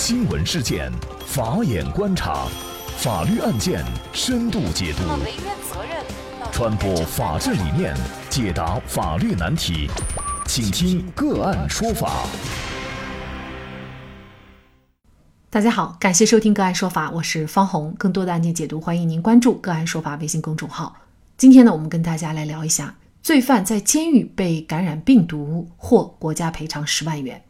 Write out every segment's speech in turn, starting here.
新闻事件，法眼观察，法律案件深度解读，传播法治理念，解答法律难题，请听个案说法。大家好，感谢收听个案说法，我是方红。更多的案件解读，欢迎您关注个案说法微信公众号。今天呢，我们跟大家来聊一下，罪犯在监狱被感染病毒，获国家赔偿十万元。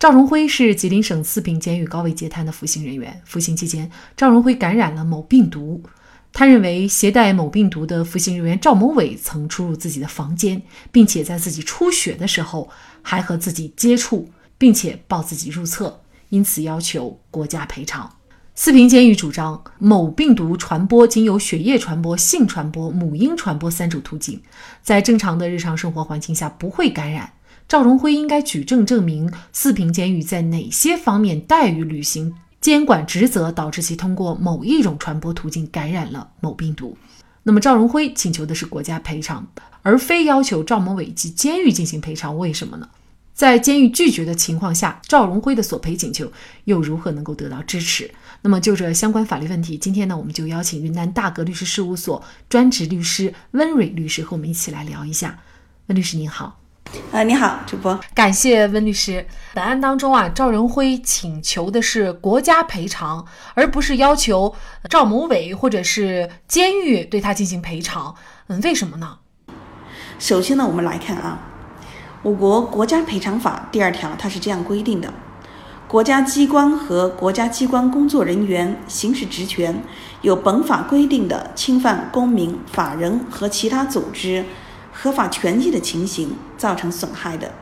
赵荣辉是吉林省四平监狱高位截瘫的服刑人员。服刑期间，赵荣辉感染了某病毒。他认为携带某病毒的服刑人员赵某伟曾出入自己的房间，并且在自己出血的时候还和自己接触，并且抱自己入厕，因此要求国家赔偿。四平监狱主张，某病毒传播仅有血液传播、性传播、母婴传播三种途径，在正常的日常生活环境下不会感染。赵荣辉应该举证证明四平监狱在哪些方面怠于履行监管职责，导致其通过某一种传播途径感染了某病毒。那么赵荣辉请求的是国家赔偿，而非要求赵某伟及监狱进行赔偿。为什么呢？在监狱拒绝的情况下，赵荣辉的索赔请求又如何能够得到支持？那么就这相关法律问题，今天呢，我们就邀请云南大格律师事务所专职律师温蕊律师和我们一起来聊一下。温律师您好。啊，你好，主播，感谢温律师。本案当中啊，赵仁辉请求的是国家赔偿，而不是要求赵某伟或者是监狱对他进行赔偿。嗯，为什么呢？首先呢，我们来看啊，我国国家赔偿法第二条它是这样规定的：国家机关和国家机关工作人员行使职权，有本法规定的侵犯公民、法人和其他组织。合法权益的情形造成损害的，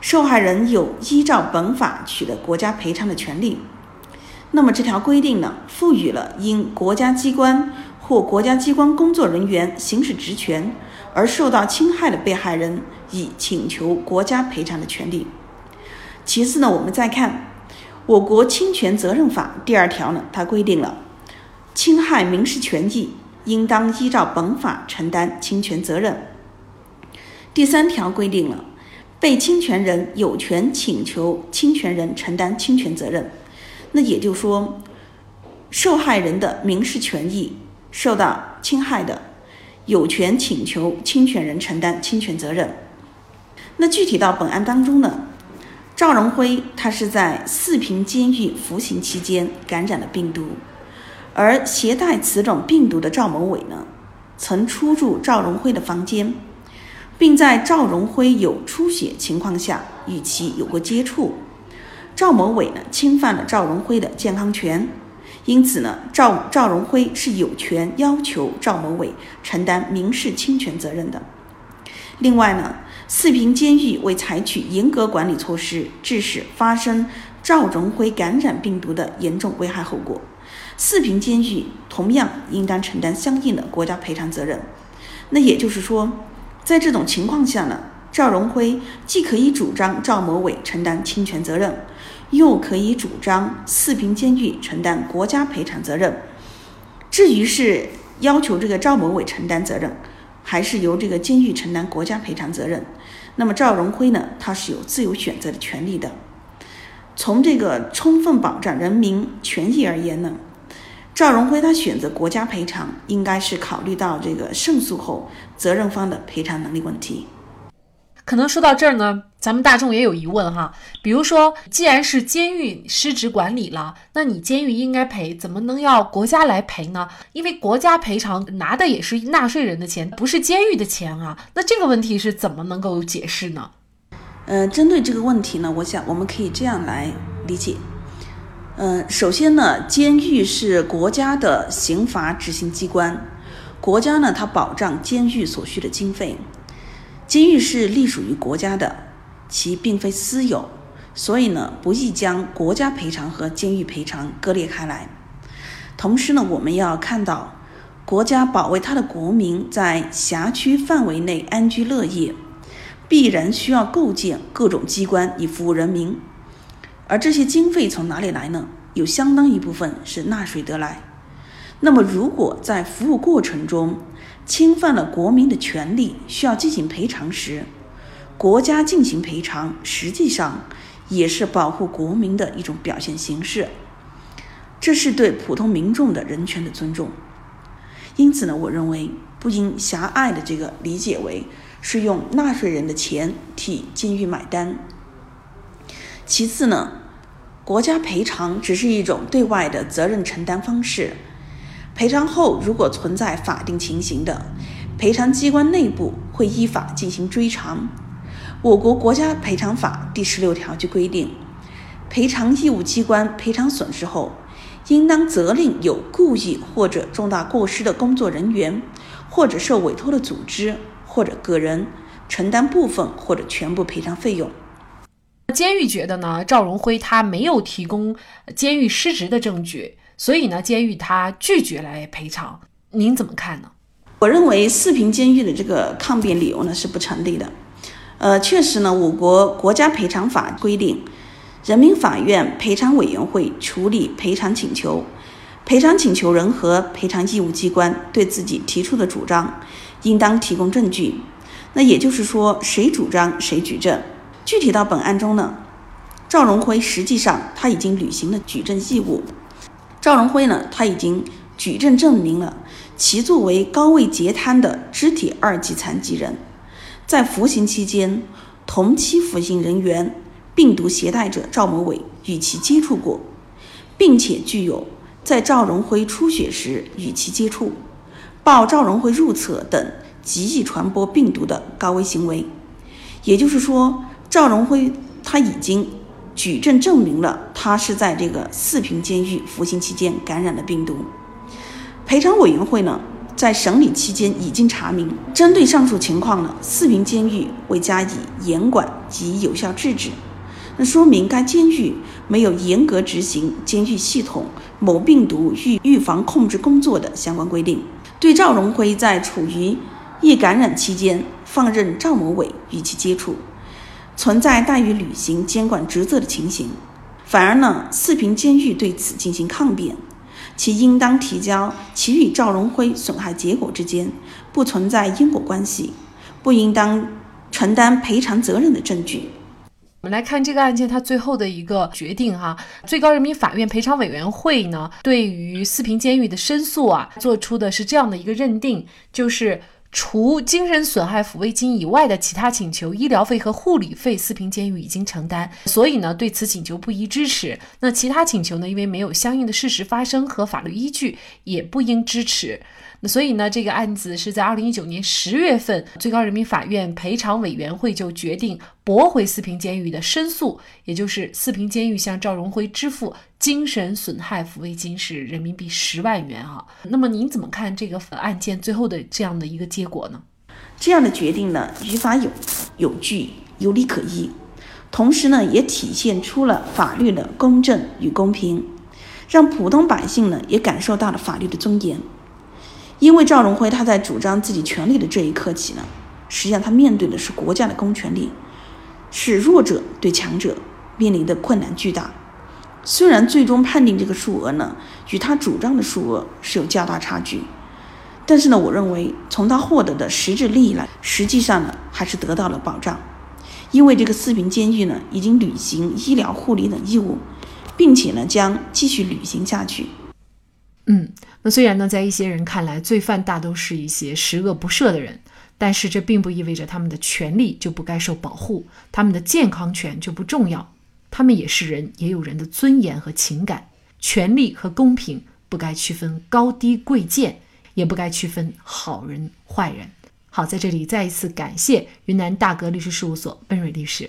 受害人有依照本法取得国家赔偿的权利。那么这条规定呢，赋予了因国家机关或国家机关工作人员行使职权而受到侵害的被害人以请求国家赔偿的权利。其次呢，我们再看我国侵权责任法第二条呢，它规定了侵害民事权益应当依照本法承担侵权责任。第三条规定了，被侵权人有权请求侵权人承担侵权责任。那也就是说，受害人的民事权益受到侵害的，有权请求侵权人承担侵权责任。那具体到本案当中呢，赵荣辉他是在四平监狱服刑期间感染了病毒，而携带此种病毒的赵某伟呢，曾出入赵荣辉的房间。并在赵荣辉有出血情况下与其有过接触，赵某伟呢侵犯了赵荣辉的健康权，因此呢赵赵荣辉是有权要求赵某伟承担民事侵权责任的。另外呢，四平监狱未采取严格管理措施，致使发生赵荣辉感染病毒的严重危害后果，四平监狱同样应当承担相应的国家赔偿责任。那也就是说。在这种情况下呢，赵荣辉既可以主张赵某伟承担侵权责任，又可以主张四平监狱承担国家赔偿责任。至于是要求这个赵某伟承担责任，还是由这个监狱承担国家赔偿责任，那么赵荣辉呢，他是有自由选择的权利的。从这个充分保障人民权益而言呢？赵荣辉他选择国家赔偿，应该是考虑到这个胜诉后责任方的赔偿能力问题。可能说到这儿呢，咱们大众也有疑问哈，比如说，既然是监狱失职管理了，那你监狱应该赔，怎么能要国家来赔呢？因为国家赔偿拿的也是纳税人的钱，不是监狱的钱啊。那这个问题是怎么能够解释呢？嗯，针对这个问题呢，我想我们可以这样来理解。嗯，首先呢，监狱是国家的刑罚执行机关，国家呢它保障监狱所需的经费，监狱是隶属于国家的，其并非私有，所以呢不宜将国家赔偿和监狱赔偿割裂开来。同时呢，我们要看到，国家保卫他的国民在辖区范围内安居乐业，必然需要构建各种机关以服务人民。而这些经费从哪里来呢？有相当一部分是纳税得来。那么，如果在服务过程中侵犯了国民的权利，需要进行赔偿时，国家进行赔偿，实际上也是保护国民的一种表现形式。这是对普通民众的人权的尊重。因此呢，我认为不应狭隘的这个理解为是用纳税人的钱替监狱买单。其次呢，国家赔偿只是一种对外的责任承担方式。赔偿后如果存在法定情形的，赔偿机关内部会依法进行追偿。我国国家赔偿法第十六条就规定，赔偿义务机关赔偿损失后。应当责令有故意或者重大过失的工作人员，或者受委托的组织或者个人承担部分或者全部赔偿费用。监狱觉得呢，赵荣辉他没有提供监狱失职的证据，所以呢，监狱他拒绝来赔偿。您怎么看呢？我认为四平监狱的这个抗辩理由呢是不成立的。呃，确实呢，我国国家赔偿法规定。人民法院赔偿委员会处理赔偿请求，赔偿请求人和赔偿义务机关对自己提出的主张，应当提供证据。那也就是说，谁主张谁举证。具体到本案中呢，赵荣辉实际上他已经履行了举证义务。赵荣辉呢，他已经举证证明了其作为高位截瘫的肢体二级残疾人，在服刑期间同期服刑人员。病毒携带者赵某伟与其接触过，并且具有在赵荣辉出血时与其接触、抱赵荣辉入厕等极易传播病毒的高危行为。也就是说，赵荣辉他已经举证证明了他是在这个四平监狱服刑期间感染了病毒。赔偿委员会呢，在审理期间已经查明，针对上述情况呢，四平监狱未加以严管及有效制止。那说明该监狱没有严格执行监狱系统某病毒预预防控制工作的相关规定，对赵荣辉在处于易感染期间放任赵某伟与其接触，存在怠于履行监管职责的情形，反而呢，四平监狱对此进行抗辩，其应当提交其与赵荣辉损害结果之间不存在因果关系，不应当承担赔偿责任的证据。我们来看这个案件，它最后的一个决定哈。最高人民法院赔偿委员会呢，对于四平监狱的申诉啊，做出的是这样的一个认定，就是除精神损害抚慰金以外的其他请求，医疗费和护理费，四平监狱已经承担，所以呢，对此请求不宜支持。那其他请求呢，因为没有相应的事实发生和法律依据，也不应支持。那所以呢，这个案子是在二零一九年十月份，最高人民法院赔偿委员会就决定驳回四平监狱的申诉，也就是四平监狱向赵荣辉支付精神损害抚慰金是人民币十万元啊。那么您怎么看这个案件最后的这样的一个结果呢？这样的决定呢，于法有有据，有理可依，同时呢，也体现出了法律的公正与公平，让普通百姓呢也感受到了法律的尊严。因为赵荣辉他在主张自己权利的这一刻起呢，实际上他面对的是国家的公权力，是弱者对强者面临的困难巨大。虽然最终判定这个数额呢，与他主张的数额是有较大差距，但是呢，我认为从他获得的实质利益来，实际上呢，还是得到了保障。因为这个四平监狱呢，已经履行医疗护理等义务，并且呢，将继续履行下去。嗯，那虽然呢，在一些人看来，罪犯大都是一些十恶不赦的人，但是这并不意味着他们的权利就不该受保护，他们的健康权就不重要。他们也是人，也有人的尊严和情感。权利和公平不该区分高低贵贱，也不该区分好人坏人。好，在这里再一次感谢云南大格律师事务所温蕊律师。